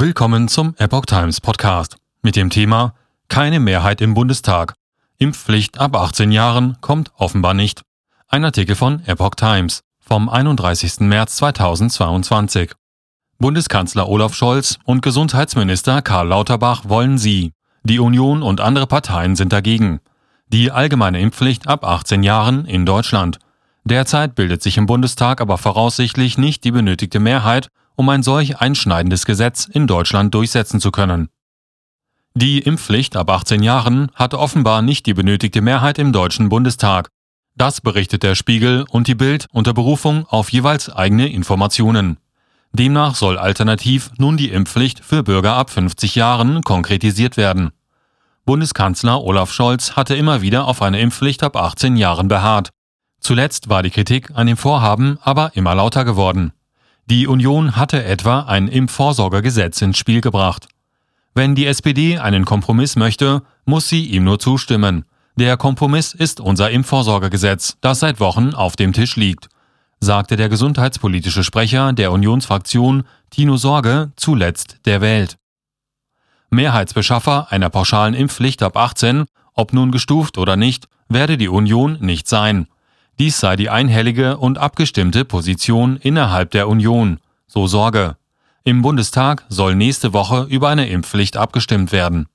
Willkommen zum Epoch Times Podcast mit dem Thema Keine Mehrheit im Bundestag. Impfpflicht ab 18 Jahren kommt offenbar nicht. Ein Artikel von Epoch Times vom 31. März 2022. Bundeskanzler Olaf Scholz und Gesundheitsminister Karl Lauterbach wollen sie. Die Union und andere Parteien sind dagegen. Die allgemeine Impfpflicht ab 18 Jahren in Deutschland. Derzeit bildet sich im Bundestag aber voraussichtlich nicht die benötigte Mehrheit, um ein solch einschneidendes Gesetz in Deutschland durchsetzen zu können. Die Impfpflicht ab 18 Jahren hatte offenbar nicht die benötigte Mehrheit im Deutschen Bundestag. Das berichtet der Spiegel und die Bild unter Berufung auf jeweils eigene Informationen. Demnach soll alternativ nun die Impfpflicht für Bürger ab 50 Jahren konkretisiert werden. Bundeskanzler Olaf Scholz hatte immer wieder auf eine Impfpflicht ab 18 Jahren beharrt. Zuletzt war die Kritik an dem Vorhaben aber immer lauter geworden. Die Union hatte etwa ein Impfvorsorgegesetz ins Spiel gebracht. Wenn die SPD einen Kompromiss möchte, muss sie ihm nur zustimmen. Der Kompromiss ist unser Impfvorsorgegesetz, das seit Wochen auf dem Tisch liegt, sagte der gesundheitspolitische Sprecher der Unionsfraktion Tino Sorge zuletzt der Welt. Mehrheitsbeschaffer einer pauschalen Impfpflicht ab 18, ob nun gestuft oder nicht, werde die Union nicht sein. Dies sei die einhellige und abgestimmte Position innerhalb der Union, so Sorge. Im Bundestag soll nächste Woche über eine Impfpflicht abgestimmt werden